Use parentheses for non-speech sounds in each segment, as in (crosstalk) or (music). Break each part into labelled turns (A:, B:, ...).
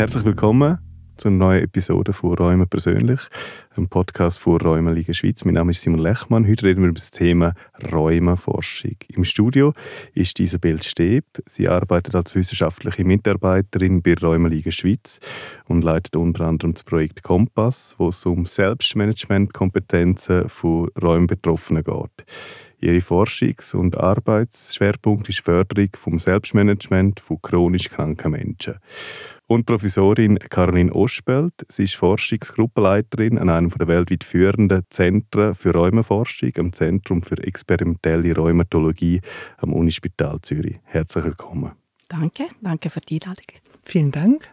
A: Herzlich willkommen zu einer neuen Episode von Räumen persönlich, einem Podcast von Räumen Liga Schweiz. Mein Name ist Simon Lechmann. Heute reden wir über das Thema Räumenforschung. Im Studio ist Isabel Steb. Sie arbeitet als wissenschaftliche Mitarbeiterin bei Räumen Liga Schweiz und leitet unter anderem das Projekt Kompass, wo es um Selbstmanagementkompetenzen von Räumbetroffenen geht. Ihre Forschungs- und Arbeitsschwerpunkt ist die Förderung vom Selbstmanagement von chronisch kranken Menschen. Und Professorin Caroline Ospelt. Sie ist Forschungsgruppenleiterin an einem der weltweit führenden Zentren für Rheumaforschung am Zentrum für experimentelle Rheumatologie am Unispital Zürich. Herzlich willkommen.
B: Danke, danke für die Einladung.
C: Vielen Dank.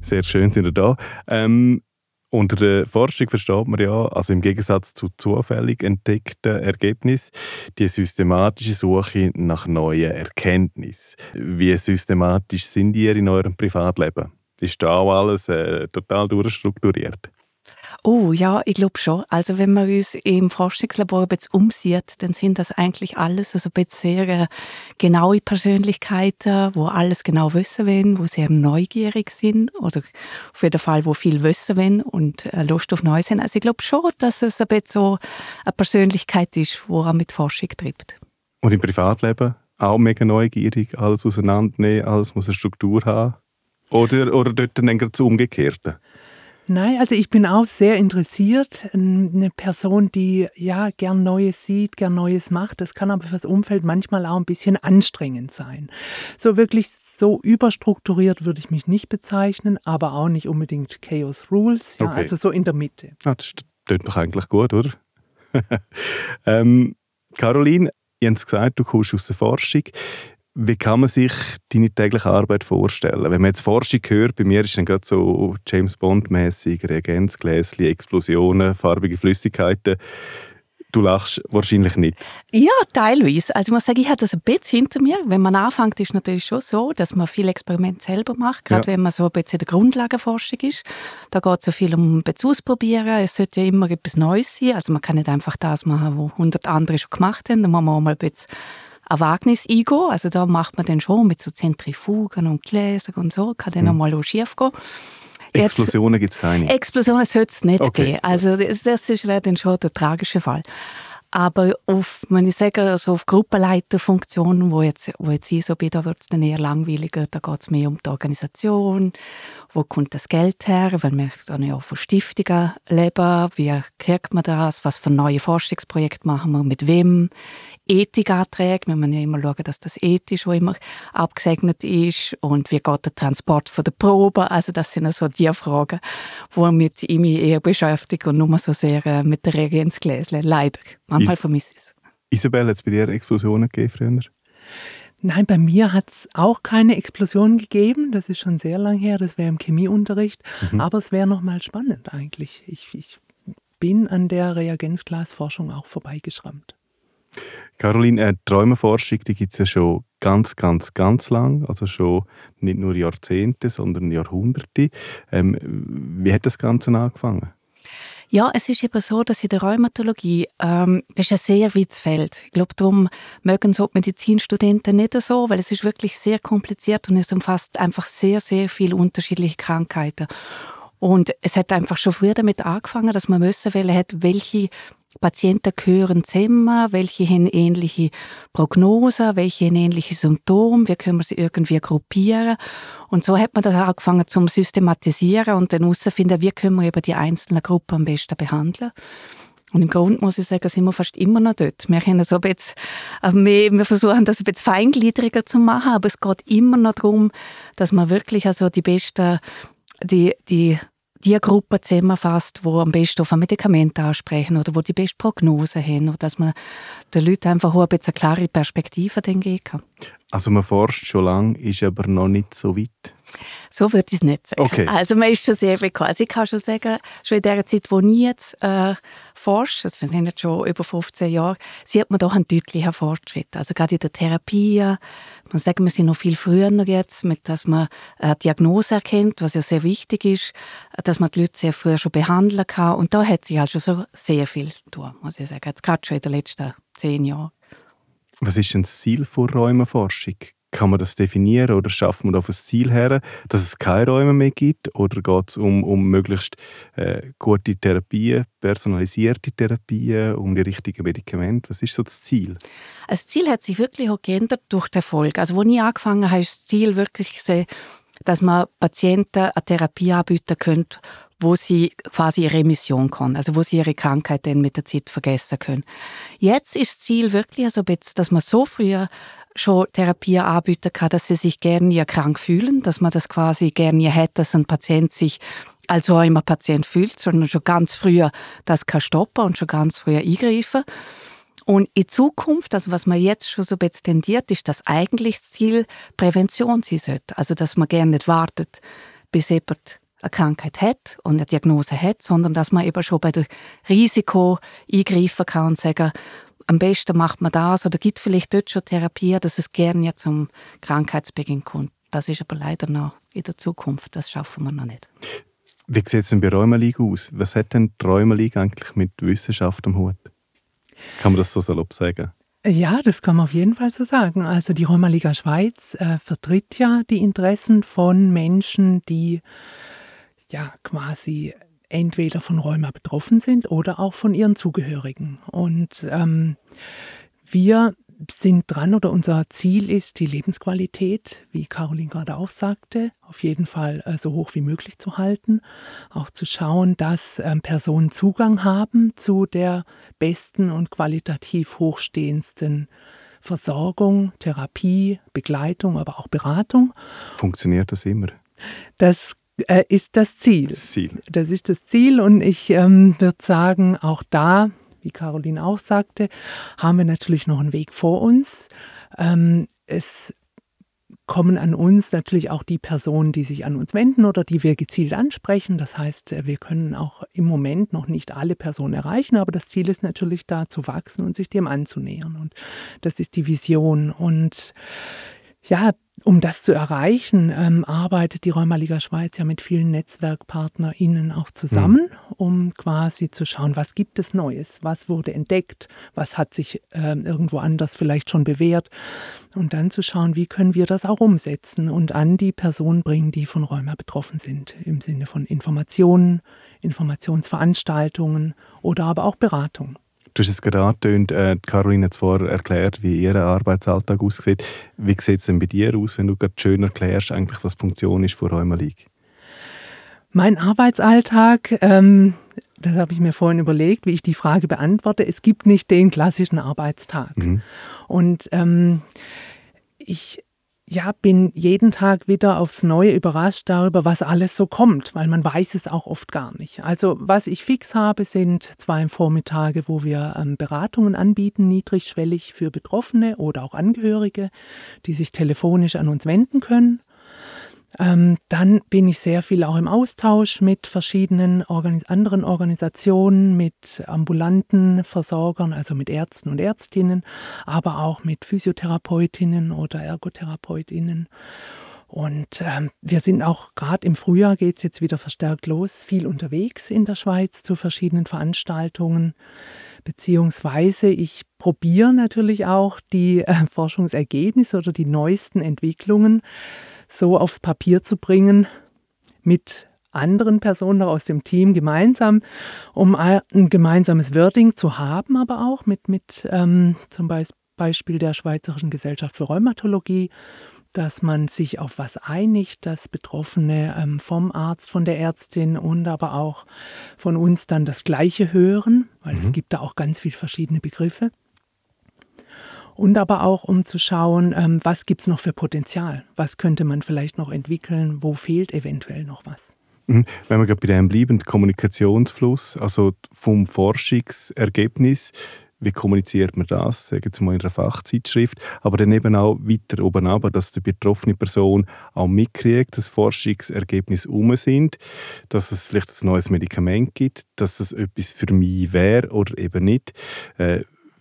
A: Sehr schön sind ihr da. Ähm, unter der Forschung versteht man ja, also im Gegensatz zu zufällig entdeckten Ergebnissen, die systematische Suche nach neuen Erkenntnissen. Wie systematisch sind ihr in eurem Privatleben? Ist da auch alles äh, total durchstrukturiert?
B: Oh ja, ich glaube schon. Also wenn man uns im Forschungslabor bisschen umsieht, dann sind das eigentlich alles also sehr äh, genaue Persönlichkeiten, wo alles genau wissen wollen, wo sehr neugierig sind oder auf jeden Fall, wo viel wissen wollen und äh, Lust auf Neues haben. Also ich glaube schon, dass es ein bisschen so eine Persönlichkeit ist, die auch mit Forschung treibt.
A: Und im Privatleben auch mega neugierig, alles auseinandernehmen, alles muss eine Struktur haben? Oder, oder dort dann das Umgekehrte?
C: Nein, also ich bin auch sehr interessiert. Eine Person, die ja gern Neues sieht, gern Neues macht. Das kann aber fürs Umfeld manchmal auch ein bisschen anstrengend sein. So wirklich so überstrukturiert würde ich mich nicht bezeichnen, aber auch nicht unbedingt Chaos Rules. Ja, okay. Also so in der Mitte.
A: Ah, das klingt doch eigentlich gut, oder? (laughs) ähm, Caroline, ihr habt gesagt, du kommst aus der Forschung. Wie kann man sich deine tägliche Arbeit vorstellen? Wenn man jetzt Forschung hört, bei mir ist dann gerade so James Bond-mäßig, Reagenzgläschen, Explosionen, farbige Flüssigkeiten. Du lachst wahrscheinlich nicht.
B: Ja, teilweise. Also ich muss sagen, ich habe das ein bisschen hinter mir. Wenn man anfängt, ist es natürlich schon so, dass man viele Experimente selber macht, gerade ja. wenn man so ein bisschen in der Grundlagenforschung ist. Da geht es so viel um ein ausprobieren. Es sollte ja immer etwas Neues sein. Also man kann nicht einfach das machen, was hundert andere schon gemacht haben. Da muss man auch mal ein bisschen ein Wagnis eingehen. Also da macht man dann schon mit so Zentrifugen und Gläsern und so, kann dann mhm. schief gehen.
A: Explosionen gibt es keine?
B: Explosionen sollte es nicht okay. geben. Also das, das wäre dann schon der tragische Fall. Aber auf, wenn ich sage, also auf Gruppenleiterfunktionen, wo jetzt, wo jetzt ich so bin, da wird es dann eher langweiliger. Da geht es mehr um die Organisation. Wo kommt das Geld her? Weil wir dann ja von Stiftungen leben. Wie kriegt man das? Was für neue Forschungsprojekte machen wir? Mit wem? Ethikanträge. Wir müssen ja immer schauen, dass das ethisch auch immer abgesegnet ist. Und wie geht der Transport von der Probe? Also das sind so die Fragen, die mich eher beschäftigen und nur so sehr äh, mit der Reagenzgläschen. Leider. Manchmal Is vermisse ich es.
A: Isabel, hat es bei dir Explosionen gegeben früher?
C: Nein, bei mir hat es auch keine Explosion gegeben. Das ist schon sehr lang her. Das wäre im Chemieunterricht. Mhm. Aber es wäre nochmal spannend eigentlich. Ich, ich bin an der Reagenzglasforschung auch vorbeigeschrammt.
A: Caroline, äh, Träumeforschung, die gibt es ja schon ganz, ganz, ganz lang, also schon nicht nur Jahrzehnte, sondern Jahrhunderte. Ähm, wie hat das Ganze angefangen?
B: Ja, es ist eben so, dass in der Rheumatologie, ähm, das ist ein sehr weites Feld. Ich glaube, darum mögen so Medizinstudenten nicht so, weil es ist wirklich sehr kompliziert und es umfasst einfach sehr, sehr viele unterschiedliche Krankheiten. Und es hat einfach schon früher damit angefangen, dass man wissen will, hat, welche Patienten gehören zusammen, welche haben ähnliche Prognosen, welche haben ähnliche Symptome, wie können wir sie irgendwie gruppieren. Und so hat man das angefangen zum Systematisieren und dann herausfinden, wie können wir eben die einzelnen Gruppen am besten behandeln. Und im Grunde muss ich sagen, sind wir fast immer noch dort. Wir, können so ein bisschen, äh, wir versuchen das ein bisschen feingliedriger zu machen, aber es geht immer noch darum, dass man wirklich also die besten die, die die Gruppe zusammenfasst, die am besten auf ein Medikament ansprechen oder wo die beste Prognose haben, oder dass man den Leuten einfach auch ein eine klare Perspektive geben kann.
A: Also man forscht schon lange, ist aber noch nicht so weit.
B: So würde ich es nicht sagen.
A: Okay.
B: Also man ist schon sehr bekannt. Also ich kann schon sagen, schon in der Zeit, wo ich jetzt äh, forsche, also wir sind jetzt schon über 15 Jahre, sieht man doch einen deutlichen Fortschritt. Also gerade in der Therapie, man sagen, wir sind noch viel früher jetzt, mit, dass man eine Diagnose erkennt, was ja sehr wichtig ist, dass man die Leute sehr früh schon behandeln kann. Und da hat sich halt schon so sehr viel getan, muss ich sagen. Jetzt gerade schon in den letzten zehn Jahren.
A: Was ist denn das Ziel von Rheumaforschung? Kann man das definieren oder schafft man auf ein Ziel her, dass es keine Räume mehr gibt? Oder geht es um, um möglichst äh, gute Therapien, personalisierte Therapien, um die richtigen Medikamente? Was ist so das Ziel?
B: Das Ziel hat sich wirklich auch geändert durch den Erfolg. Also, als ich angefangen habe, ist das Ziel wirklich gesehen, dass man Patienten eine Therapie anbieten könnte, wo sie quasi ihre Remission können, also wo sie ihre Krankheit dann mit der Zeit vergessen können. Jetzt ist das Ziel wirklich, also dass man so früher schon Therapie anbieten kann, dass sie sich gerne ja krank fühlen, dass man das quasi gerne hätte, dass ein Patient sich als so immer Patient fühlt, sondern schon ganz früher das kann stoppen und schon ganz früher eingreifen. Und in Zukunft, also was man jetzt schon so tendiert, ist das eigentlich das Ziel Prävention sein sollte. Also dass man gerne nicht wartet, bis jemand eine Krankheit hat und eine Diagnose hat, sondern dass man eben schon bei dem Risiko eingreifen kann und sagen, am besten macht man das oder gibt vielleicht dort schon Therapie, dass es gerne ja zum Krankheitsbeginn kommt. Das ist aber leider noch in der Zukunft, das schaffen wir noch nicht.
A: Wie sieht es denn bei Rheumaliga aus? Was hat denn die Rheumaliga eigentlich mit Wissenschaft am Hut? Kann man das so salopp sagen?
C: Ja, das kann man auf jeden Fall so sagen. Also die Rheumaliga Schweiz äh, vertritt ja die Interessen von Menschen, die ja quasi entweder von Rheuma betroffen sind oder auch von ihren Zugehörigen. Und ähm, wir sind dran oder unser Ziel ist, die Lebensqualität, wie Caroline gerade auch sagte, auf jeden Fall äh, so hoch wie möglich zu halten. Auch zu schauen, dass ähm, Personen Zugang haben zu der besten und qualitativ hochstehendsten Versorgung, Therapie, Begleitung, aber auch Beratung.
A: Funktioniert das immer?
C: Das äh, ist das Ziel.
A: Das Ziel.
C: Das ist das Ziel und ich ähm, würde sagen, auch da, wie Caroline auch sagte, haben wir natürlich noch einen Weg vor uns. Ähm, es kommen an uns natürlich auch die Personen, die sich an uns wenden oder die wir gezielt ansprechen. Das heißt, wir können auch im Moment noch nicht alle Personen erreichen, aber das Ziel ist natürlich da zu wachsen und sich dem anzunähern. Und das ist die Vision. Und ja, um das zu erreichen, ähm, arbeitet die Rheumaliga Schweiz ja mit vielen NetzwerkpartnerInnen auch zusammen, mhm. um quasi zu schauen, was gibt es Neues, was wurde entdeckt, was hat sich ähm, irgendwo anders vielleicht schon bewährt und dann zu schauen, wie können wir das auch umsetzen und an die Personen bringen, die von Rheuma betroffen sind, im Sinne von Informationen, Informationsveranstaltungen oder aber auch Beratung.
A: Du hast es gerade angetönt, äh, Caroline hat zuvor erklärt, wie ihr Arbeitsalltag aussieht. Wie sieht es denn bei dir aus, wenn du gerade schön erklärst, eigentlich, was die Funktion ist von Rheuma League?
C: Mein Arbeitsalltag, ähm, das habe ich mir vorhin überlegt, wie ich die Frage beantworte. Es gibt nicht den klassischen Arbeitstag. Mhm. Und ähm, ich ja, bin jeden Tag wieder aufs Neue überrascht darüber, was alles so kommt, weil man weiß es auch oft gar nicht. Also was ich fix habe, sind zwei Vormittage, wo wir ähm, Beratungen anbieten, niedrigschwellig für Betroffene oder auch Angehörige, die sich telefonisch an uns wenden können. Ähm, dann bin ich sehr viel auch im Austausch mit verschiedenen Organis anderen Organisationen, mit ambulanten Versorgern, also mit Ärzten und Ärztinnen, aber auch mit Physiotherapeutinnen oder Ergotherapeutinnen. Und ähm, wir sind auch gerade im Frühjahr geht es jetzt wieder verstärkt los, viel unterwegs in der Schweiz zu verschiedenen Veranstaltungen. Beziehungsweise ich probiere natürlich auch die äh, Forschungsergebnisse oder die neuesten Entwicklungen so aufs Papier zu bringen mit anderen Personen aus dem Team gemeinsam, um ein gemeinsames Wording zu haben, aber auch mit, mit ähm, zum Beispiel der Schweizerischen Gesellschaft für Rheumatologie, dass man sich auf was einigt, dass Betroffene ähm, vom Arzt, von der Ärztin und aber auch von uns dann das Gleiche hören, weil mhm. es gibt da auch ganz viele verschiedene Begriffe und aber auch um zu schauen, ähm, was gibt es noch für Potenzial, was könnte man vielleicht noch entwickeln, wo fehlt eventuell noch was.
A: Mhm. Wenn wir gerade bei dem bleiben, Kommunikationsfluss, also vom Forschungsergebnis, wie kommuniziert man das, sagen wir mal in einer Fachzeitschrift, aber dann eben auch weiter oben aber, dass die betroffene Person auch mitkriegt, dass Forschungsergebnisse um sind, dass es vielleicht ein neues Medikament gibt, dass es etwas für mich wäre oder eben nicht. Äh,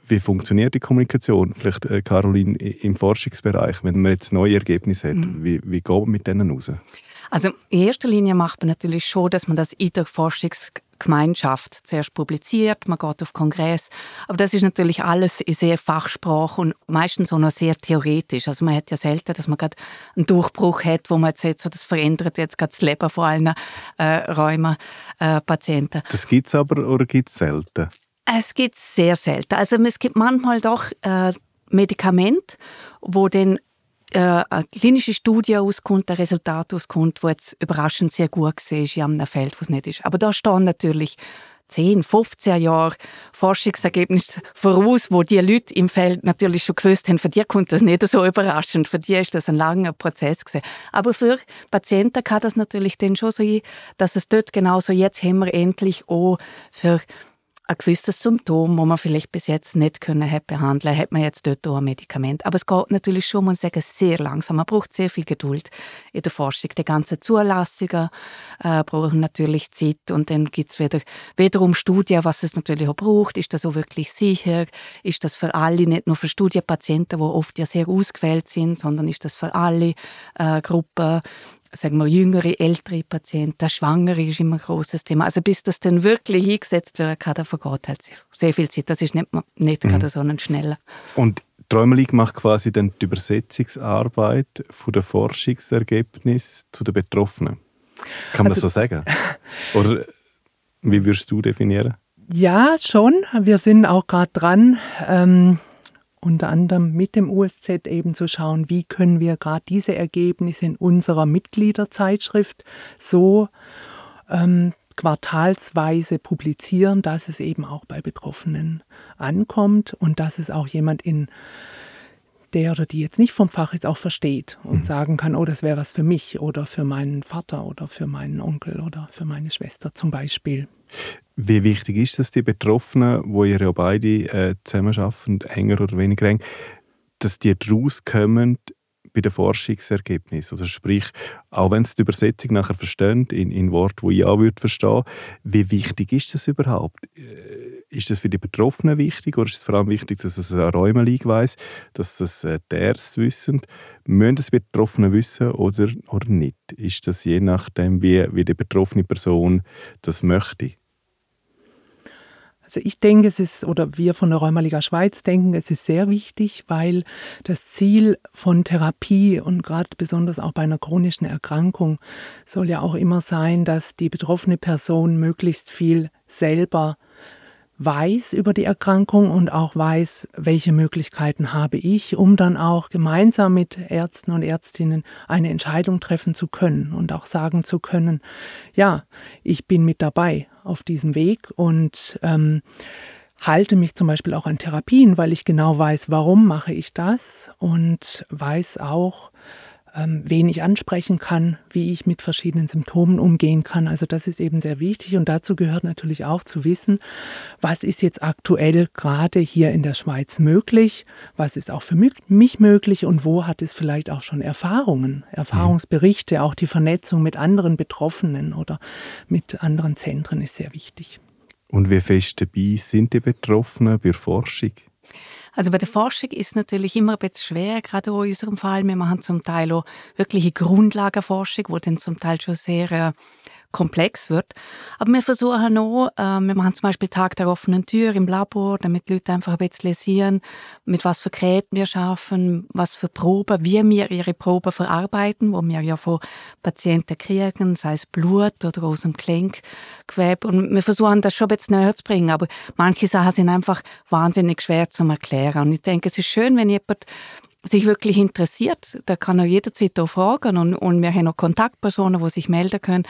A: wie funktioniert die Kommunikation? Vielleicht, äh, Caroline, im Forschungsbereich, wenn man jetzt neue Ergebnisse hat, mhm. wie, wie geht man mit denen raus?
B: Also in erster Linie macht man natürlich schon, dass man das in der Forschungs Gemeinschaft zuerst publiziert, man geht auf Kongress. Aber das ist natürlich alles in sehr Fachsprache und meistens auch noch sehr theoretisch. Also man hat ja selten, dass man gerade einen Durchbruch hat, wo man jetzt, jetzt so, das verändert jetzt gerade das Leben von allen äh, Rheuma-Patienten.
A: Äh, das gibt es aber oder gibt es selten?
B: Es gibt sehr selten. Also es gibt manchmal doch äh, Medikamente, wo dann äh, eine klinische Studie auskommt, ein Resultat auskommt, wo jetzt überraschend sehr gut war in einem Feld, wo es nicht ist. Aber da stehen natürlich 10, 15 Jahre Forschungsergebnisse voraus, wo die Leute im Feld natürlich schon gewusst haben, für die kommt das nicht so überraschend, für die ist das ein langer Prozess gewesen. Aber für Patienten kann das natürlich dann schon sein, dass es dort genauso, jetzt haben wir endlich auch für ein gewisses Symptom, das man vielleicht bis jetzt nicht können hat behandeln, hat man jetzt dort auch ein Medikament. Aber es geht natürlich schon, man sagen, sehr langsam. Man braucht sehr viel Geduld in der Forschung. Die ganzen Zulassungen äh, brauchen natürlich Zeit und dann gibt es wieder, wiederum Studien, was es natürlich auch braucht. Ist das auch wirklich sicher? Ist das für alle, nicht nur für Studienpatienten, die oft ja sehr ausgewählt sind, sondern ist das für alle äh, Gruppen? Sagen wir, jüngere, ältere Patienten, Schwangere ist immer ein großes Thema. Also bis das dann wirklich eingesetzt werden kann, da vergeht halt sehr viel Zeit. Das ist nicht, nicht mhm. gerade so ein schneller.
A: Und Träumelig macht quasi dann die Übersetzungsarbeit von der Forschungsergebnis zu den Betroffenen. Kann man also, das so sagen? (laughs) Oder wie würdest du definieren?
C: Ja, schon. Wir sind auch gerade dran, ähm, unter anderem mit dem USZ eben zu schauen, wie können wir gerade diese Ergebnisse in unserer Mitgliederzeitschrift so ähm, quartalsweise publizieren, dass es eben auch bei Betroffenen ankommt und dass es auch jemand in der oder die jetzt nicht vom Fach ist, auch versteht und mhm. sagen kann, oh, das wäre was für mich oder für meinen Vater oder für meinen Onkel oder für meine Schwester zum Beispiel.
A: Wie wichtig ist es, die Betroffenen, wo ihr ja beide äh, zusammenarbeiten, enger oder weniger eng, dass die daraus kommen bei den Forschungsergebnissen? Also sprich, auch wenn sie die Übersetzung nachher verstehen, in, in Wort, wo ich auch würde verstehen, wie wichtig ist das überhaupt? Äh, ist das für die Betroffenen wichtig oder ist es vor allem wichtig, dass es eine Räumeliga weiß, dass das äh, die Ärzte wissen? Müssen das die Betroffenen wissen oder, oder nicht? Ist das je nachdem, wie, wie die betroffene Person das möchte?
C: Also ich denke, es ist, oder wir von der Rheumaliga Schweiz denken, es ist sehr wichtig, weil das Ziel von Therapie und gerade besonders auch bei einer chronischen Erkrankung soll ja auch immer sein, dass die betroffene Person möglichst viel selber weiß über die Erkrankung und auch weiß, welche Möglichkeiten habe ich, um dann auch gemeinsam mit Ärzten und Ärztinnen eine Entscheidung treffen zu können und auch sagen zu können, ja, ich bin mit dabei auf diesem Weg und ähm, halte mich zum Beispiel auch an Therapien, weil ich genau weiß, warum mache ich das und weiß auch, ähm, wen ich ansprechen kann, wie ich mit verschiedenen Symptomen umgehen kann. Also das ist eben sehr wichtig und dazu gehört natürlich auch zu wissen, was ist jetzt aktuell gerade hier in der Schweiz möglich, was ist auch für mich möglich und wo hat es vielleicht auch schon Erfahrungen, Erfahrungsberichte, auch die Vernetzung mit anderen Betroffenen oder mit anderen Zentren ist sehr wichtig.
A: Und wie fest dabei sind die Betroffenen bei Forschung?
B: Also bei der Forschung ist es natürlich immer ein bisschen schwer, gerade in unserem Fall. Wir machen zum Teil auch wirkliche Grundlagenforschung, wo dann zum Teil schon sehr äh, komplex wird. Aber wir versuchen auch, äh, wir machen zum Beispiel Tag der offenen Tür im Labor, damit die Leute einfach ein bisschen sehen, mit was für Geräten wir schaffen, was für Proben, wie wir ihre Proben verarbeiten, wo wir ja von Patienten kriegen, sei es Blut oder aus dem Kleinkgewebe. Und wir versuchen das schon ein bisschen näher zu bringen, aber manche Sachen sind einfach wahnsinnig schwer zu erklären. Und ich denke, es ist schön, wenn jemand sich wirklich interessiert, der kann er jederzeit auch fragen und, und wir haben auch Kontaktpersonen, die sich melden können.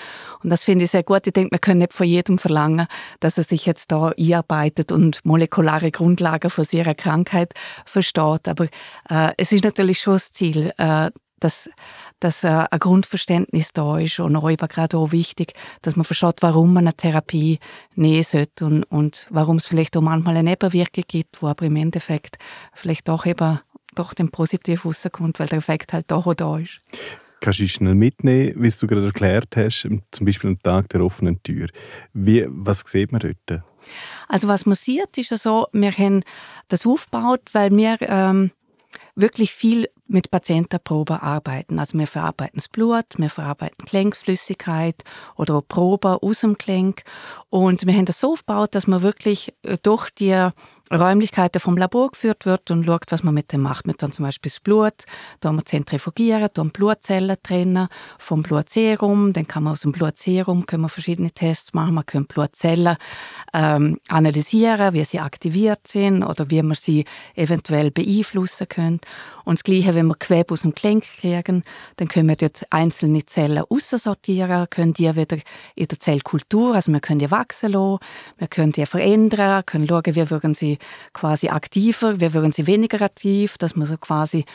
B: Und das finde ich sehr gut. Ich denke, wir können nicht von jedem verlangen, dass er sich jetzt da einarbeitet und molekulare Grundlagen von seiner Krankheit versteht, aber äh, es ist natürlich schon das Ziel, äh, dass, dass äh, ein Grundverständnis da ist und auch eben gerade auch wichtig, dass man versteht, warum man eine Therapie nehmen sollte und, und warum es vielleicht auch manchmal eine Nebenwirkung gibt, wo aber im Endeffekt vielleicht doch eben doch dem positiv rauskommt, weil der Effekt halt doch auch da ist.
A: Kannst du schnell mitnehmen, wie du gerade erklärt hast, zum Beispiel am Tag der offenen Tür? Wie, was sieht man dort?
B: Also was man sieht, ist ja so, wir haben das aufgebaut, weil wir ähm, wirklich viel mit Patientenproben arbeiten. Also wir verarbeiten das Blut, wir verarbeiten Gelenkflüssigkeit oder auch Proben aus dem Gelenk. Und wir haben das so aufgebaut, dass man wirklich äh, durch die Räumlichkeiten vom Labor geführt wird und schaut, was man mit dem macht. Wir dann zum Beispiel das Blut, da wir zentrifugieren, da Blutzellen trennen vom Blutserum, dann kann man aus dem Blutserum können wir verschiedene Tests machen, man kann Blutzellen ähm, analysieren, wie sie aktiviert sind oder wie man sie eventuell beeinflussen können. Und das Gleiche, wenn wir Gewebe aus dem Gelenk kriegen, dann können wir dort einzelne Zellen aussortieren, können die wieder in der Zellkultur, also wir können die wachsen lassen, wir können die verändern, können schauen, wie würden sie quasi aktiver, wie würden sie weniger aktiv, dass man so quasi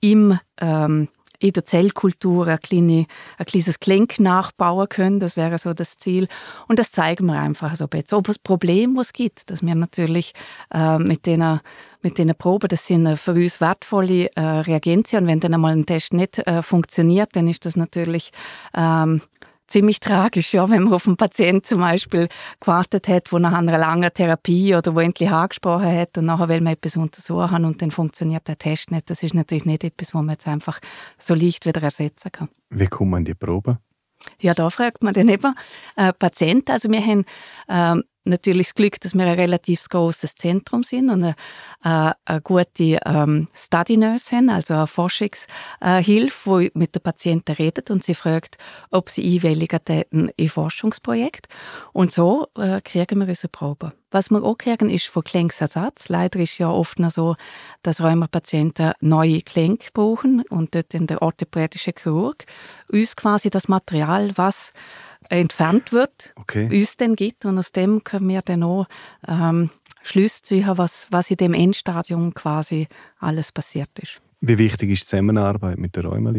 B: im ähm, in der Zellkultur ein, kleine, ein kleines Gelenk nachbauen können. Das wäre so das Ziel. Und das zeigen wir einfach so jetzt. Ob es Problem, was gibt, dass wir natürlich äh, mit denen mit den Proben, das sind für uns wertvolle äh, Reagenzien. Und wenn dann einmal ein Test nicht äh, funktioniert, dann ist das natürlich ähm, ziemlich tragisch, ja, wenn man auf einen Patienten zum Beispiel gewartet hat, wo nach einer langen Therapie oder wo endlich angesprochen hat und nachher will man etwas untersuchen und dann funktioniert der Test nicht. Das ist natürlich nicht etwas, was man jetzt einfach so leicht wieder ersetzen kann.
A: Wie kommt man die Probe?
B: Ja, da fragt man dann eben äh, Patienten. Also wir haben ähm, natürlich das Glück, dass wir ein relativ großes Zentrum sind und eine, äh, eine gute ähm, Study Nurse haben, also eine Forschungshilfe, die mit den Patienten redet und sie fragt, ob sie einwilligen täten in Forschungsprojekt. Und so äh, kriegen wir unsere Proben. Was wir auch kriegen, ist von Gelenksersatz. Leider ist ja oft noch so, dass Rheumapatienten neue Gelenke brauchen und dort in der orthopädische Chirurg uns quasi das Material, was entfernt wird,
A: okay.
B: uns dann gibt. Und aus dem können wir dann auch ähm, Schlüsse ziehen, was, was in dem Endstadium quasi alles passiert ist.
A: Wie wichtig ist die Zusammenarbeit mit der Rheuma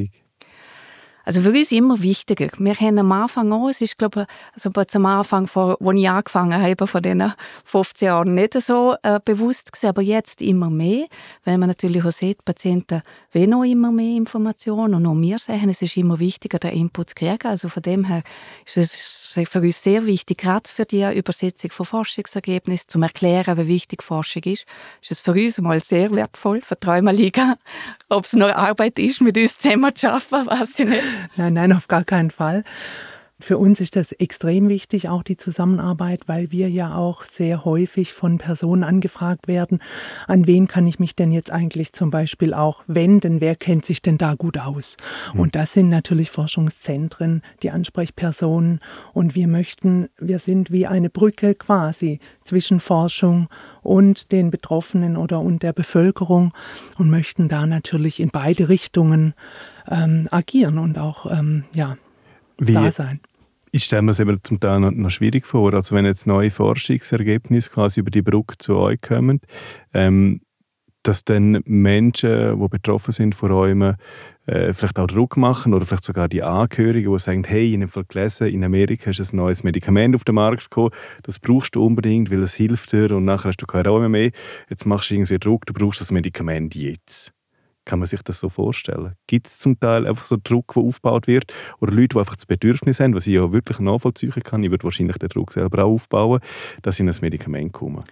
B: also für uns immer wichtiger. Wir haben am Anfang auch, es ist glaube ich, also am Anfang, von, als ich angefangen habe, von diesen 15 Jahren nicht so äh, bewusst gewesen, aber jetzt immer mehr, weil man natürlich auch sieht, Patienten wollen auch immer mehr Informationen und auch wir sehen, es ist immer wichtiger, den Input zu kriegen. Also von dem her ist es für uns sehr wichtig, gerade für die Übersetzung von Forschungsergebnissen, zum erklären, wie wichtig Forschung ist, ist es für uns mal sehr wertvoll, für die Träumerliga. Ob es noch Arbeit ist, mit uns zusammen zu arbeiten, (laughs) weiß ich nicht.
C: Nein, nein, auf gar keinen Fall. Für uns ist das extrem wichtig, auch die Zusammenarbeit, weil wir ja auch sehr häufig von Personen angefragt werden, an wen kann ich mich denn jetzt eigentlich zum Beispiel auch wenden, wer kennt sich denn da gut aus. Mhm. Und das sind natürlich Forschungszentren, die Ansprechpersonen. Und wir möchten, wir sind wie eine Brücke quasi zwischen Forschung und den Betroffenen oder und der Bevölkerung und möchten da natürlich in beide Richtungen ähm, agieren und auch ähm, ja, Wie, da sein.
A: Ich stelle mir es eben zum Teil noch, schwierig vor. Also wenn jetzt neue Forschungsergebnisse quasi über die Brücke zu euch kommen, ähm, dass dann Menschen, die betroffen sind von Räumen, äh, vielleicht auch Druck machen oder vielleicht sogar die Angehörigen, die sagen, hey, ich habe gelesen, in Amerika ist ein neues Medikament auf den Markt gekommen, das brauchst du unbedingt, weil es hilft dir und nachher hast du keine Räume mehr. Jetzt machst du irgendwie Druck, du brauchst das Medikament jetzt. Kann man sich das so vorstellen? Gibt es zum Teil einfach so Druck, der aufgebaut wird? Oder Leute, die einfach das Bedürfnis haben, was ich ja wirklich nachvollziehen kann, ich würde wahrscheinlich den Druck selber auch aufbauen, dass sie in ein Medikament kommen?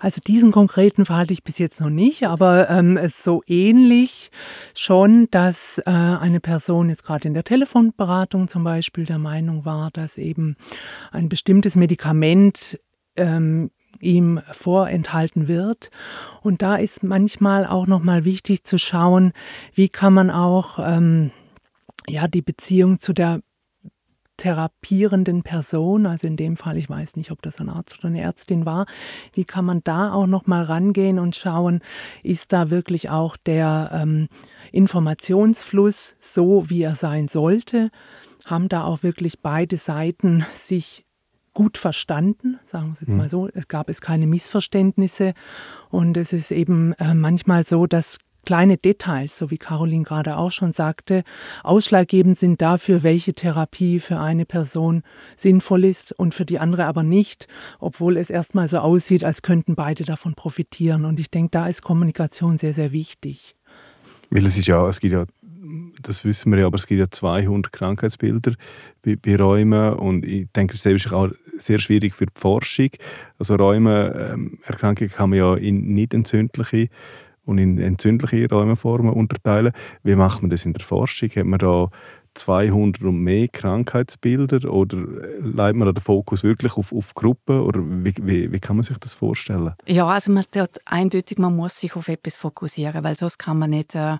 C: Also diesen konkreten Fall hatte ich bis jetzt noch nicht, aber ähm, es so ähnlich schon, dass äh, eine Person jetzt gerade in der Telefonberatung zum Beispiel der Meinung war, dass eben ein bestimmtes Medikament ähm, ihm vorenthalten wird. Und da ist manchmal auch nochmal wichtig zu schauen, wie kann man auch ähm, ja, die Beziehung zu der therapierenden Person, also in dem Fall, ich weiß nicht, ob das ein Arzt oder eine Ärztin war, wie kann man da auch noch mal rangehen und schauen, ist da wirklich auch der ähm, Informationsfluss so, wie er sein sollte? Haben da auch wirklich beide Seiten sich gut verstanden, sagen wir es jetzt mhm. mal so. Es gab es keine Missverständnisse und es ist eben äh, manchmal so, dass kleine Details, so wie Caroline gerade auch schon sagte, ausschlaggebend sind dafür, welche Therapie für eine Person sinnvoll ist und für die andere aber nicht, obwohl es erstmal so aussieht, als könnten beide davon profitieren. Und ich denke, da ist Kommunikation sehr, sehr wichtig.
A: Weil es ist ja, es gibt ja das wissen wir ja, aber es gibt ja 200 Krankheitsbilder bei, bei Räumen und ich denke, das ist auch sehr schwierig für die Forschung. Also Räume, ähm, kann man ja in nicht entzündliche und in entzündliche Rheumaformen unterteilen. Wie macht man das in der Forschung? Hat man da 200 und mehr Krankheitsbilder oder leitet man den Fokus wirklich auf, auf Gruppen oder wie, wie, wie, kann man sich das vorstellen?
B: Ja, also man eindeutig, man muss sich auf etwas fokussieren, weil sonst kann man nicht äh,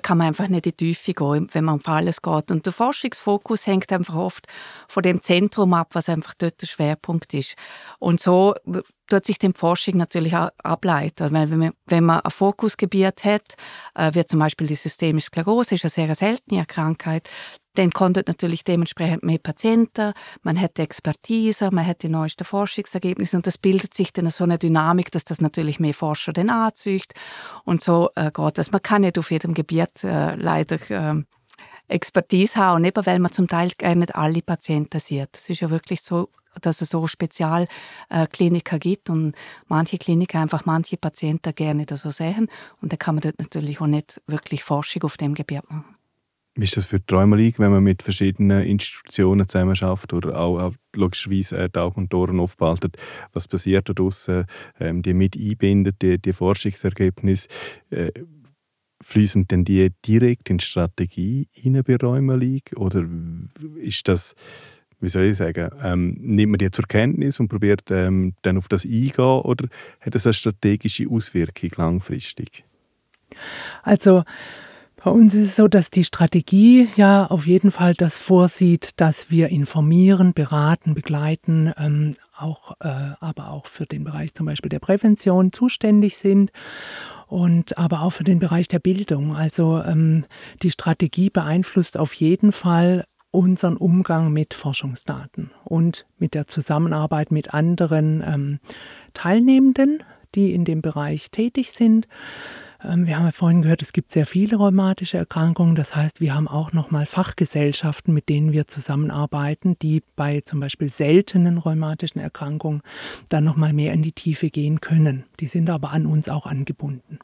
B: kann man einfach nicht in die Tiefe gehen, wenn man auf alles geht. Und der Forschungsfokus hängt einfach oft von dem Zentrum ab, was einfach dort der Schwerpunkt ist. Und so tut sich die Forschung natürlich auch ableiten. Weil wenn man, wenn man ein Fokusgebiet hat, äh, wie zum Beispiel die systemische Sklerose, ist eine sehr seltene Krankheit, dann konnten natürlich dementsprechend mehr Patienten, man hätte Expertise, man hätte die neuesten Forschungsergebnisse und das bildet sich dann so eine Dynamik, dass das natürlich mehr Forscher dann anzieht und so äh, geht das. Man kann nicht auf jedem Gebiet äh, leider äh, Expertise haben, eben weil man zum Teil gar nicht alle Patienten sieht. Das ist ja wirklich so, dass es so Spezialkliniker äh, gibt und manche Kliniken einfach manche Patienten gerne so sehen und da kann man dort natürlich auch nicht wirklich Forschung auf dem Gebiet machen.
A: Wie ist das für die Träumer wenn man mit verschiedenen Institutionen zusammenarbeitet oder auch, logischerweise äh, die Augen und Ohren aufbehaltet? Was passiert da draussen? Ähm, die mit einbindet, die, die Forschungsergebnisse. Äh, fließen denn die direkt in die Strategie hinein bei Räumer Oder ist das, wie soll ich sagen, ähm, nimmt man die zur Kenntnis und probiert ähm, dann auf das eingehen oder hat das eine strategische Auswirkung langfristig?
C: Also bei uns ist es so, dass die Strategie ja auf jeden Fall das vorsieht, dass wir informieren, beraten, begleiten, ähm, auch, äh, aber auch für den Bereich zum Beispiel der Prävention zuständig sind und aber auch für den Bereich der Bildung. Also ähm, die Strategie beeinflusst auf jeden Fall unseren Umgang mit Forschungsdaten und mit der Zusammenarbeit mit anderen ähm, Teilnehmenden, die in dem Bereich tätig sind. Ähm, wir haben ja vorhin gehört, es gibt sehr viele rheumatische Erkrankungen. Das heißt, wir haben auch nochmal Fachgesellschaften, mit denen wir zusammenarbeiten, die bei zum Beispiel seltenen rheumatischen Erkrankungen dann nochmal mehr in die Tiefe gehen können. Die sind aber an uns auch angebunden.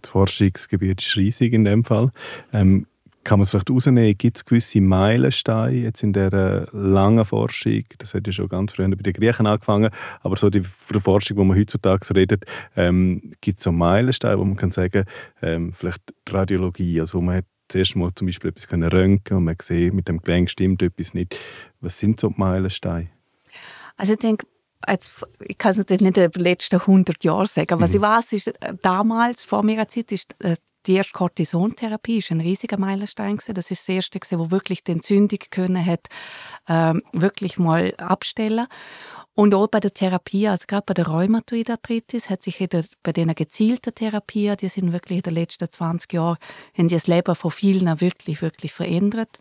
A: Das Forschungsgebiet ist riesig in dem Fall. Ähm, kann man es vielleicht herausnehmen? Gibt es gewisse Meilensteine jetzt in dieser langen Forschung? Das hat ja schon ganz früh bei den Griechen angefangen, aber so die Forschung, die man heutzutage redet, ähm, gibt es so Meilensteine, wo man kann sagen, ähm, vielleicht Radiologie, also wo man hat zuerst mal zum Beispiel etwas können röntgen und man sieht, mit dem Gelenk stimmt etwas nicht. Was sind so die Meilensteine?
B: Also ich denke, Jetzt, ich kann es natürlich nicht in den letzten 100 Jahren sagen. Was mhm. ich weiß, ist, äh, damals, vor meiner Zeit, ist äh, die erste Cortisontherapie ist ein riesiger Meilenstein gewesen. Das ist das erste gewesen, wo wirklich die Entzündung können hat, ähm, wirklich mal abstellen. Und auch bei der Therapie, also gerade bei der Rheumatoidarthritis, hat sich bei den gezielten Therapien, die sind wirklich in den letzten 20 Jahren, haben die das Leben von vielen wirklich, wirklich verändert.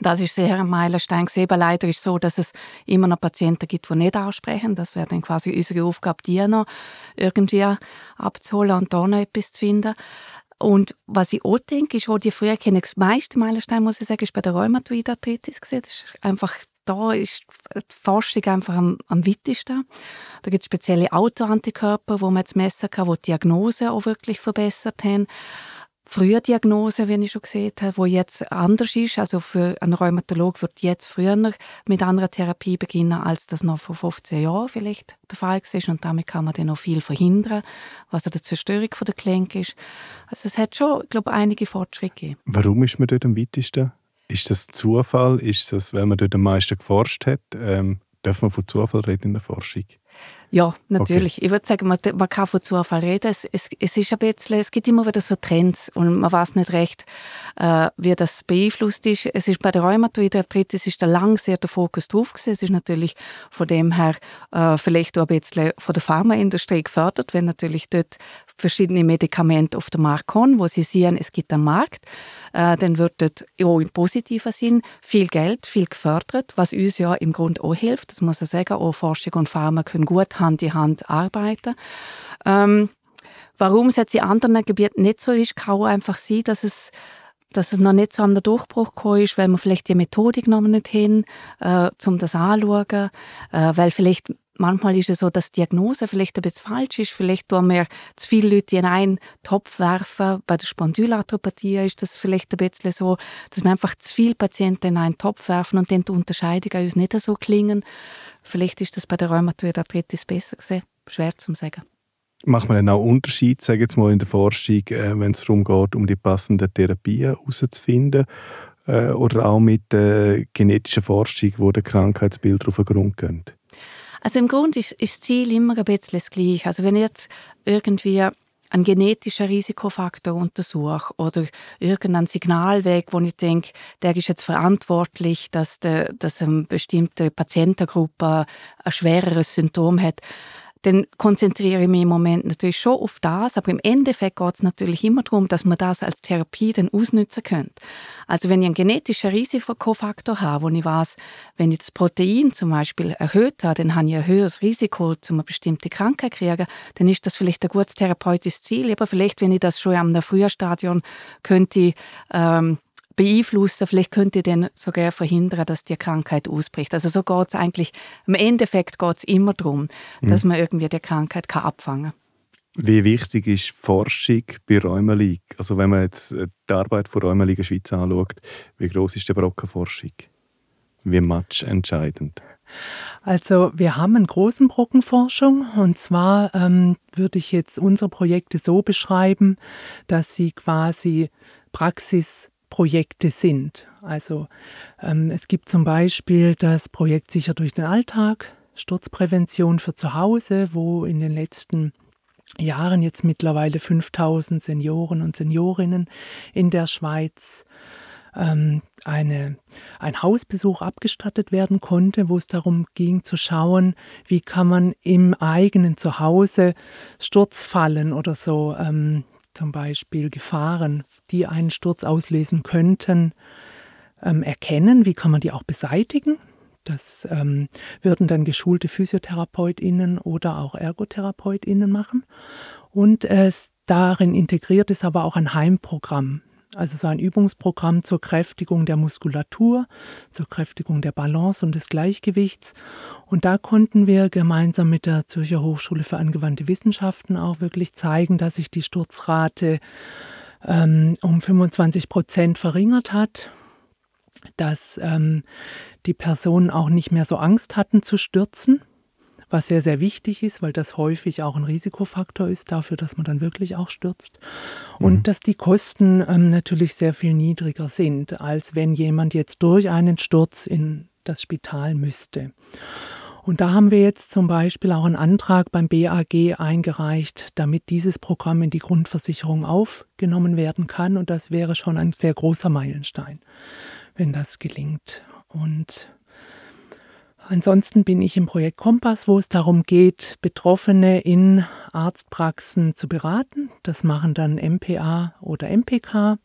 B: Das ist sehr ein Meilenstein. Aber leider ist es so, dass es immer noch Patienten gibt, die nicht aussprechen. Das wäre dann quasi unsere Aufgabe, die noch irgendwie abzuholen und da noch etwas zu finden. Und was ich auch denke, ist, wo die früher kenne, das meiste Meilenstein, muss ich sagen, ist bei der Rheumatoidarthritis gesehen. Das ist einfach da ist die Forschung einfach am, am weitesten. Da gibt es spezielle Autoantikörper, wo man jetzt messen kann, wo die Diagnose auch wirklich verbessert haben. Frühdiagnose, wie ich schon gesehen habe, wo jetzt anders ist. Also für einen Rheumatolog wird jetzt früher mit anderer Therapie beginnen, als das noch vor 15 Jahren vielleicht der Fall war. Und damit kann man dann noch viel verhindern, was an der Zerstörung der Gelenke ist. Also es hat schon, glaube ich, einige Fortschritte gegeben.
A: Warum ist man dort am weitesten? Ist das Zufall? Ist das, weil man dort am meisten geforscht hat? Ähm, darf man von Zufall reden in der Forschung?
B: Ja, natürlich. Okay. Ich würde sagen, man, man, kann von Zufall reden. Es, es, es, ist ein bisschen, es gibt immer wieder so Trends und man weiß nicht recht, äh, wie das beeinflusst ist. Es ist bei der Rheumatoidarthritis ist da lang sehr der Fokus drauf gewesen. Es ist natürlich von dem her äh, vielleicht auch ein bisschen von der Pharmaindustrie gefördert, wenn natürlich dort verschiedene Medikamente auf den Markt kommen, wo sie sehen, es gibt einen Markt, äh, dann wird dort auch im positiven Sinn viel Geld, viel gefördert, was uns ja im Grunde auch hilft. Das muss ich sagen, auch Forschung und Pharma können gut Hand in Hand arbeiten. Ähm, warum es jetzt in anderen Gebieten nicht so ist, kann auch einfach sein, dass es dass es noch nicht so an den Durchbruch gekommen ist, weil wir vielleicht die Methodik noch nicht hin, äh, um das anzuschauen, äh, weil vielleicht manchmal ist es so, dass die Diagnose vielleicht ein bisschen falsch ist. Vielleicht tun wir zu viele Leute in einen Topf werfen. Bei der Spondylarthropathie ist das vielleicht ein bisschen so, dass wir einfach zu viele Patienten in einen Topf werfen und dann die Unterscheidungen uns nicht so klingen. Vielleicht ist das bei der Rheumatoid Arthritis besser gesehen. Schwer zu sagen.
A: Macht man dann auch Unterschied, sage jetzt mal in der Forschung, äh, wenn es darum geht, um die passenden Therapien herauszufinden äh, oder auch mit der genetischen Forschung, wo der Krankheitsbilder auf den Grund gehen?
B: Also im Grunde ist, ist das Ziel immer ein bisschen das gleiche. Also wenn jetzt irgendwie ein genetischer Risikofaktor untersuche oder irgendeinen Signalweg, wo ich denke, der ist jetzt verantwortlich, dass, de, dass eine bestimmte Patientengruppe ein schwereres Symptom hat, dann konzentriere ich mich im Moment natürlich schon auf das, aber im Endeffekt geht es natürlich immer darum, dass man das als Therapie dann ausnutzen könnte. Also wenn ich einen genetischen Risikofaktor habe, wo ich weiß, wenn ich das Protein zum Beispiel erhöht habe, dann habe ich ein höheres Risiko, zu einer bestimmten Krankheit zu kriegen, dann ist das vielleicht ein gutes therapeutisches Ziel. Aber vielleicht, wenn ich das schon am frühen Stadion könnte, ähm, beeinflussen. Vielleicht könnt ihr dann sogar verhindern, dass die Krankheit ausbricht. Also so geht es eigentlich, im Endeffekt geht es immer darum, mhm. dass man irgendwie die Krankheit kann abfangen kann.
A: Wie wichtig ist Forschung bei Rheumalik? Also wenn man jetzt äh, die Arbeit von Rheumalik in der Schweiz anschaut, wie groß ist die Brockenforschung? Wie much entscheidend?
C: Also wir haben einen großen Brockenforschung und zwar ähm, würde ich jetzt unsere Projekte so beschreiben, dass sie quasi Praxis Projekte sind. Also ähm, es gibt zum Beispiel das Projekt Sicher durch den Alltag, Sturzprävention für zu Hause, wo in den letzten Jahren jetzt mittlerweile 5000 Senioren und Seniorinnen in der Schweiz ähm, eine, ein Hausbesuch abgestattet werden konnte, wo es darum ging zu schauen, wie kann man im eigenen Zuhause Sturzfallen oder so ähm, zum Beispiel Gefahren, die einen Sturz auslösen könnten, ähm, erkennen. Wie kann man die auch beseitigen? Das ähm, würden dann geschulte PhysiotherapeutInnen oder auch ErgotherapeutInnen machen. Und es, darin integriert ist aber auch ein Heimprogramm also so ein Übungsprogramm zur Kräftigung der Muskulatur, zur Kräftigung der Balance und des Gleichgewichts. Und da konnten wir gemeinsam mit der Zürcher Hochschule für angewandte Wissenschaften auch wirklich zeigen, dass sich die Sturzrate ähm, um 25 Prozent verringert hat, dass ähm, die Personen auch nicht mehr so Angst hatten zu stürzen was sehr, sehr wichtig ist, weil das häufig auch ein Risikofaktor ist dafür, dass man dann wirklich auch stürzt. Und mhm. dass die Kosten ähm, natürlich sehr viel niedriger sind, als wenn jemand jetzt durch einen Sturz in das Spital müsste. Und da haben wir jetzt zum Beispiel auch einen Antrag beim BAG eingereicht, damit dieses Programm in die Grundversicherung aufgenommen werden kann. Und das wäre schon ein sehr großer Meilenstein, wenn das gelingt. Und Ansonsten bin ich im Projekt Kompass, wo es darum geht, Betroffene in Arztpraxen zu beraten. Das machen dann MPA oder MPK.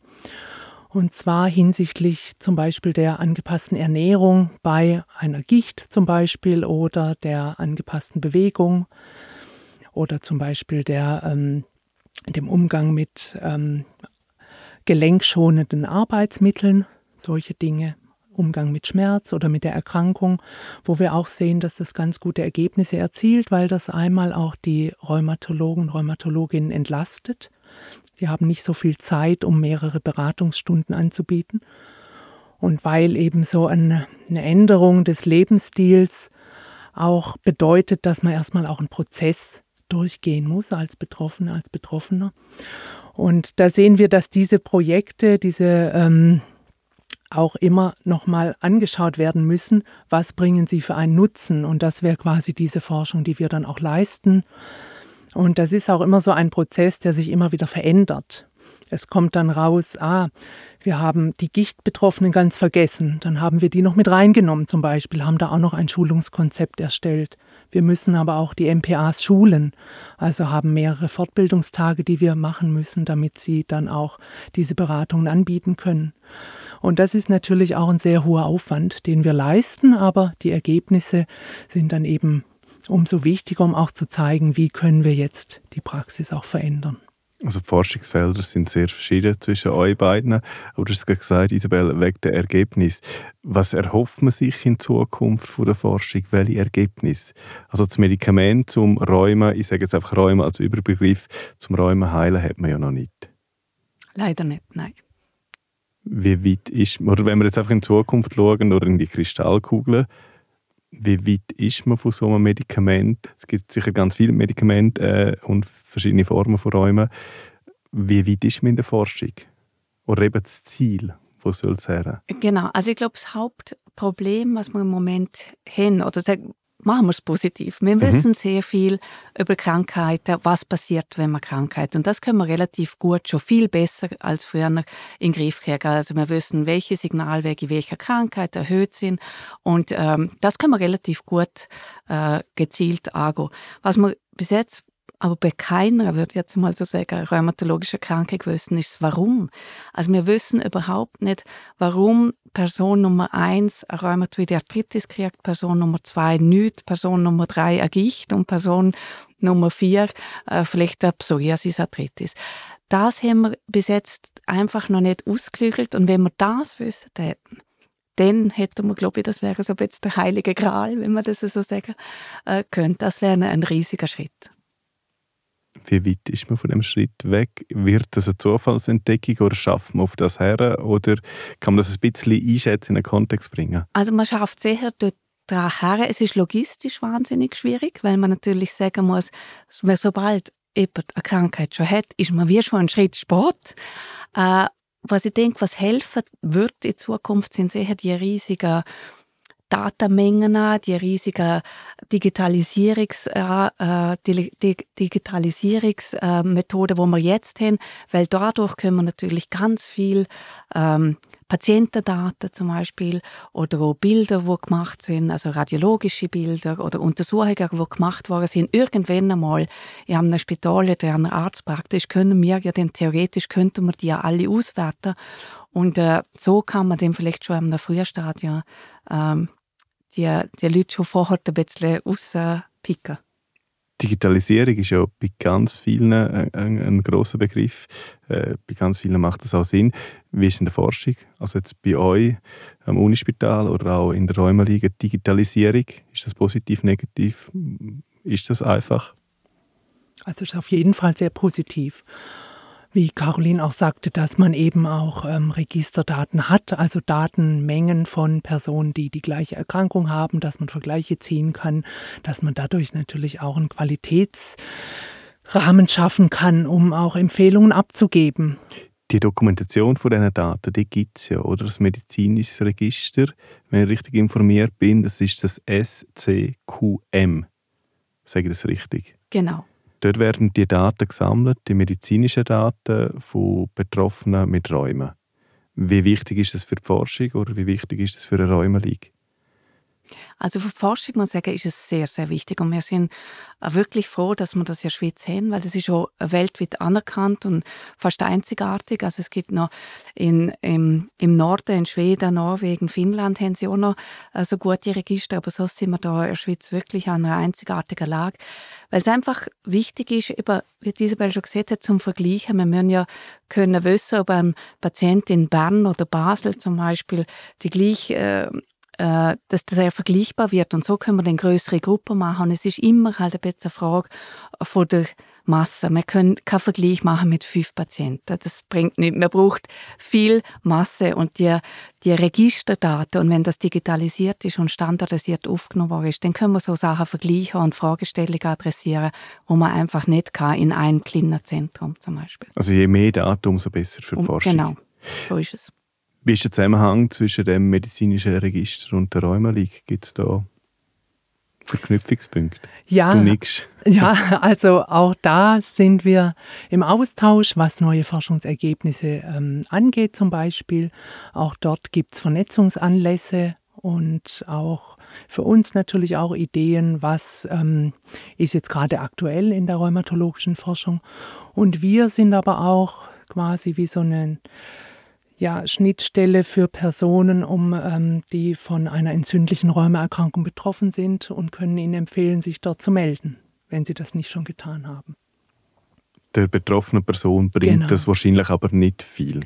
C: Und zwar hinsichtlich zum Beispiel der angepassten Ernährung bei einer Gicht zum Beispiel oder der angepassten Bewegung oder zum Beispiel der, ähm, dem Umgang mit ähm, gelenkschonenden Arbeitsmitteln, solche Dinge. Umgang mit Schmerz oder mit der Erkrankung, wo wir auch sehen, dass das ganz gute Ergebnisse erzielt, weil das einmal auch die Rheumatologen, Rheumatologinnen entlastet. Sie haben nicht so viel Zeit, um mehrere Beratungsstunden anzubieten. Und weil eben so eine, eine Änderung des Lebensstils auch bedeutet, dass man erstmal auch einen Prozess durchgehen muss als Betroffener, als Betroffener. Und da sehen wir, dass diese Projekte, diese ähm, auch immer nochmal angeschaut werden müssen, was bringen sie für einen Nutzen. Und das wäre quasi diese Forschung, die wir dann auch leisten. Und das ist auch immer so ein Prozess, der sich immer wieder verändert. Es kommt dann raus, ah, wir haben die Gichtbetroffenen ganz vergessen. Dann haben wir die noch mit reingenommen zum Beispiel, haben da auch noch ein Schulungskonzept erstellt. Wir müssen aber auch die MPAs schulen, also haben mehrere Fortbildungstage, die wir machen müssen, damit sie dann auch diese Beratungen anbieten können. Und das ist natürlich auch ein sehr hoher Aufwand, den wir leisten, aber die Ergebnisse sind dann eben umso wichtiger, um auch zu zeigen, wie können wir jetzt die Praxis auch verändern.
A: Also die Forschungsfelder sind sehr verschieden zwischen euch beiden. Aber du hast gerade gesagt, Isabel, wegen der Ergebnis. Was erhofft man sich in Zukunft von der Forschung? Welche Ergebnisse? Also das Medikament zum Räumen, ich sage jetzt einfach Räumen als Überbegriff, zum Räumen heilen hat man ja noch nicht.
B: Leider nicht, nein
A: wie weit ist, oder wenn wir jetzt einfach in die Zukunft schauen oder in die Kristallkugel, wie weit ist man von so einem Medikament? Es gibt sicher ganz viele Medikamente äh, und verschiedene Formen von Räumen. Wie weit ist man in der Forschung? Oder eben das Ziel, wo soll es her?
B: Genau, also ich glaube, das Hauptproblem, was wir im Moment haben, oder machen wir es positiv. Wir mhm. wissen sehr viel über Krankheiten, was passiert, wenn man Krankheit. Und das können wir relativ gut, schon viel besser als früher in den Griff kriegen. Also wir wissen, welche Signalwege welcher Krankheit erhöht sind. Und ähm, das können wir relativ gut äh, gezielt angehen. Was wir bis jetzt aber bei keiner, würde ich jetzt mal so sagen, rheumatologischer Krankheit wissen, ist warum. Also wir wissen überhaupt nicht, warum Person Nummer eins eine Rheumatoide Arthritis kriegt, Person Nummer zwei nicht, Person Nummer drei eine Gicht und Person Nummer vier äh, vielleicht eine Psoriasis Arthritis. Das haben wir bis jetzt einfach noch nicht ausgeklügelt und wenn wir das wissen hätten, dann hätten wir, glaube ich, das wäre so jetzt der heilige Gral, wenn man das so sagen äh, könnte. Das wäre ein riesiger Schritt.
A: Wie weit ist man von dem Schritt weg? Wird das eine Zufallsentdeckung oder schafft man auf das her? Oder kann man das ein bisschen einschätzen, in einen Kontext bringen?
B: Also man schafft sicher dort her. Es ist logistisch wahnsinnig schwierig, weil man natürlich sagen muss, sobald jemand eine Krankheit schon hat, ist man wie schon einen Schritt Sport. Äh, was ich denke, was helfen wird in Zukunft, sind sicher die riesigen Datenmengen die riesigen Digitalisierungs, äh, äh die, Digitalisierungsmethoden, die wir jetzt haben, weil dadurch können wir natürlich ganz viel ähm, Patientendaten zum Beispiel oder auch Bilder, die gemacht sind, also radiologische Bilder oder Untersuchungen, die gemacht worden sind, irgendwann einmal in einem Spital oder in einer Arztpraxis, können wir ja dann theoretisch, könnten wir die ja alle auswerten. Und äh, so kann man dann vielleicht schon im frühen Stadium ähm, die, die Leute schon vorher ein bisschen rauspicken.
A: Digitalisierung ist ja bei ganz vielen ein, ein, ein großer Begriff. Äh, bei ganz vielen macht das auch Sinn. Wie ist in der Forschung? Also jetzt bei euch am Unispital oder auch in der Räumeliga Digitalisierung, ist das positiv, negativ? Ist das einfach?
C: Also es ist auf jeden Fall sehr positiv wie Caroline auch sagte, dass man eben auch ähm, Registerdaten hat, also Datenmengen von Personen, die die gleiche Erkrankung haben, dass man Vergleiche ziehen kann, dass man dadurch natürlich auch einen Qualitätsrahmen schaffen kann, um auch Empfehlungen abzugeben.
A: Die Dokumentation von diesen Daten, die gibt es ja, oder? Das medizinische Register, wenn ich richtig informiert bin, das ist das SCQM. Sage ich das richtig?
B: Genau.
A: Dort werden die Daten gesammelt, die medizinischen Daten von Betroffenen mit Räumen. Wie wichtig ist das für die Forschung oder wie wichtig ist das für eine Räumeliga?
B: Also für Forschung muss ich sagen, ist es sehr, sehr wichtig. Und wir sind wirklich froh, dass wir das in der Schweiz haben, weil das ist auch weltweit anerkannt und fast einzigartig. Also es gibt noch in, im, im Norden, in Schweden, Norwegen, Finnland haben sie auch noch äh, so gute Register, aber so sind wir da in der Schweiz wirklich an einer einzigartigen Lage, weil es einfach wichtig ist, eben, wie Isabel schon gesagt hat, zum Vergleichen. Wir müssen ja können wissen, ob ein Patient in Bern oder Basel zum Beispiel die gleiche äh, dass das sehr vergleichbar wird. Und so können wir dann größere Gruppen machen. Und es ist immer halt ein bisschen eine Frage von der Masse. Man kann keinen Vergleich machen mit fünf Patienten. Das bringt nichts. Man braucht viel Masse und die, die Registerdaten. Und wenn das digitalisiert ist und standardisiert aufgenommen ist, dann können wir so Sachen vergleichen und Fragestellungen adressieren, wo man einfach nicht kann in einem kleinen Zentrum zum Beispiel.
A: Also je mehr Daten, umso besser für die Forschung.
B: Genau, so ist es.
A: Wie ist der Zusammenhang zwischen dem medizinischen Register und der Rheumalig? Gibt es da Verknüpfungspunkte?
C: Ja, (laughs) ja, also auch da sind wir im Austausch, was neue Forschungsergebnisse ähm, angeht zum Beispiel. Auch dort gibt es Vernetzungsanlässe und auch für uns natürlich auch Ideen, was ähm, ist jetzt gerade aktuell in der rheumatologischen Forschung. Und wir sind aber auch quasi wie so eine ja, Schnittstelle für Personen, um, ähm, die von einer entzündlichen Rheumaerkrankung betroffen sind und können ihnen empfehlen, sich dort zu melden, wenn sie das nicht schon getan haben.
A: Der betroffenen Person bringt genau. das wahrscheinlich aber nicht viel.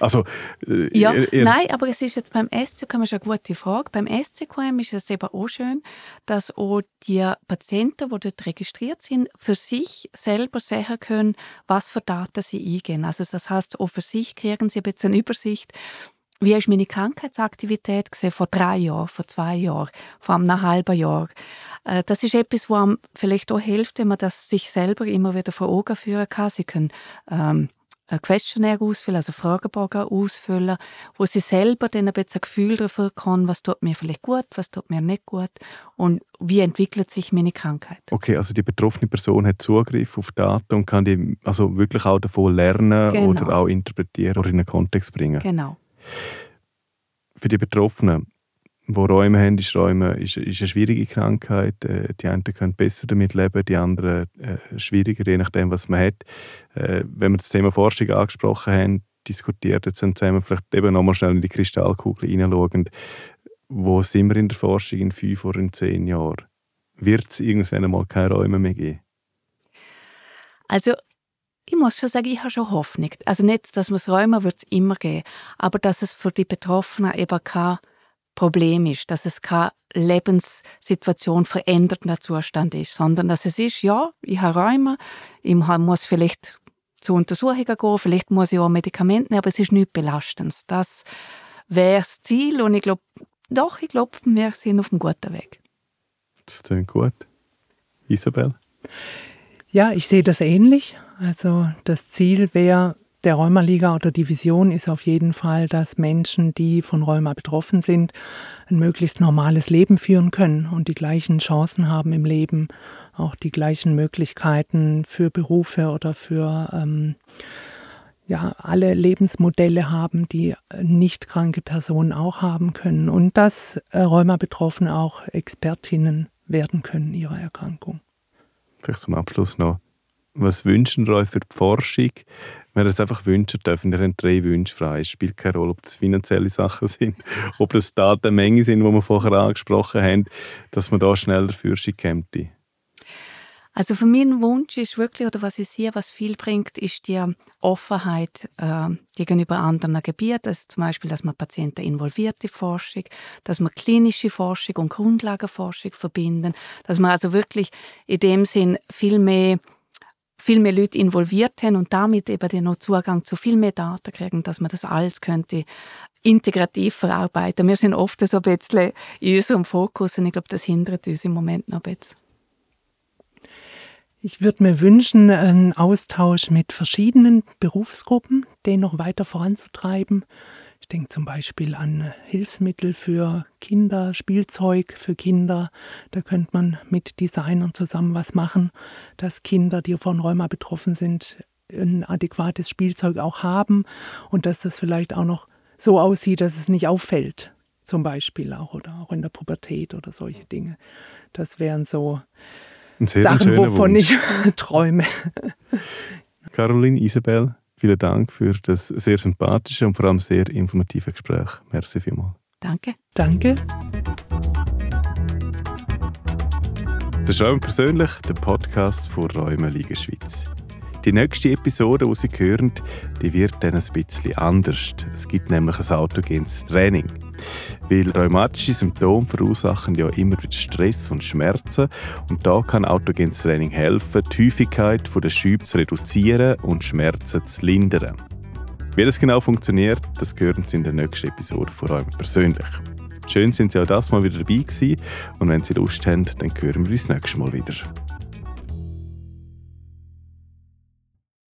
A: Also,
B: äh, ja, ihr, nein, aber es ist jetzt beim SCQM ist eine gute Frage. Beim SCQM ist es eben auch schön, dass auch die Patienten, die dort registriert sind, für sich selber sehen können, was für Daten sie eingehen. Also das heißt, auch für sich kriegen sie ein bisschen eine Übersicht, wie ist meine Krankheitsaktivität gesehen vor drei Jahren, vor zwei Jahren, vor einem halben Jahr. Äh, das ist etwas, was einem vielleicht auch hilft, wenn man das sich selber immer wieder vor Augen führen kann. Sie können ähm, ein Questionnaire ausfüllen, also Fragebogen ausfüllen, wo sie selber dann ein bisschen ein Gefühl dafür kann, was tut mir vielleicht gut, was tut mir nicht gut und wie entwickelt sich meine Krankheit.
A: Okay, also die betroffene Person hat Zugriff auf Daten und kann die also wirklich auch davon lernen genau. oder auch interpretieren oder in einen Kontext bringen.
B: Genau.
A: Für die Betroffenen, die Räume haben, ist Räume ist, ist eine schwierige Krankheit. Äh, die einen können besser damit leben, die anderen äh, schwieriger, je nachdem, was man hat. Äh, wenn wir das Thema Forschung angesprochen haben, diskutiert, jetzt sind wir vielleicht eben nochmal schnell in die Kristallkugel hineinschauen. Wo sind wir in der Forschung in fünf oder in zehn Jahren? Wird es irgendwann einmal keine Räume mehr geben?
B: Also ich muss schon sagen, ich habe schon Hoffnung. Also nicht, dass man es Räume wird es immer geben, aber dass es für die Betroffenen eben kein Problem ist, dass es keine Lebenssituation veränderter Zustand ist, sondern dass es ist, ja, ich habe Räume, ich muss vielleicht zu Untersuchungen gehen, vielleicht muss ich auch Medikamente nehmen, aber es ist nichts Belastendes. Das wäre das Ziel und ich glaube, doch, ich glaube, wir sind auf einem guten Weg.
A: Das klingt gut. Isabel?
C: Ja, ich sehe das ähnlich. Also das Ziel wäre, der Rheumaliga oder die Vision ist auf jeden Fall, dass Menschen, die von Rheuma betroffen sind, ein möglichst normales Leben führen können und die gleichen Chancen haben im Leben, auch die gleichen Möglichkeiten für Berufe oder für ähm, ja, alle Lebensmodelle haben, die nicht kranke Personen auch haben können und dass äh, Rheuma-Betroffene auch Expertinnen werden können ihrer Erkrankung.
A: Vielleicht zum Abschluss noch was wünschen wir euch für die Forschung? Wenn ihr es einfach wünschen dürfen, ihr habt drei Wünsche frei. Es spielt keine Rolle, ob das finanzielle Sachen (laughs) sind, ob das Datenmengen sind, die wir vorher angesprochen haben, dass man da schneller Forschung kommt.
B: Also für meinen Wunsch ist wirklich, oder was ich sehe, was viel bringt, ist die Offenheit äh, gegenüber anderen Gebieten. Also zum Beispiel, dass man Patienten involviert in Forschung, dass man klinische Forschung und Grundlagenforschung verbinden, dass man also wirklich in dem Sinn viel mehr viel mehr Leute involviert haben und damit eben noch Zugang zu viel mehr Daten kriegen, dass man das alles könnte integrativ verarbeiten. Wir sind oft so ein bisschen in unserem Fokus und ich glaube, das hindert uns im Moment noch ein bisschen.
C: Ich würde mir wünschen, einen Austausch mit verschiedenen Berufsgruppen, den noch weiter voranzutreiben. Ich denke zum Beispiel an Hilfsmittel für Kinder, Spielzeug für Kinder. Da könnte man mit Designern zusammen was machen, dass Kinder, die von Rheuma betroffen sind, ein adäquates Spielzeug auch haben und dass das vielleicht auch noch so aussieht, dass es nicht auffällt. Zum Beispiel auch oder auch in der Pubertät oder solche Dinge. Das wären so Sachen, wovon Wunsch. ich (laughs) träume.
A: Caroline, Isabel, Vielen Dank für das sehr sympathische und vor allem sehr informative Gespräch. Merci vielmals.
B: Danke.
C: Danke.
A: Das ist Räume persönlich, der Podcast von Räume Liga Schweiz. Die nächste Episode, die Sie hören, die wird dann ein bisschen anders. Es gibt nämlich ein autogenes Training. Weil rheumatische Symptome verursachen ja immer wieder Stress und Schmerzen und da kann autogenes Training helfen, die Häufigkeit der Schübe zu reduzieren und Schmerzen zu lindern. Wie das genau funktioniert, das hören Sie in der nächsten Episode von euch persönlich. Schön sind Sie auch das Mal wieder dabei gewesen und wenn Sie Lust haben, dann hören wir uns nächstes Mal wieder.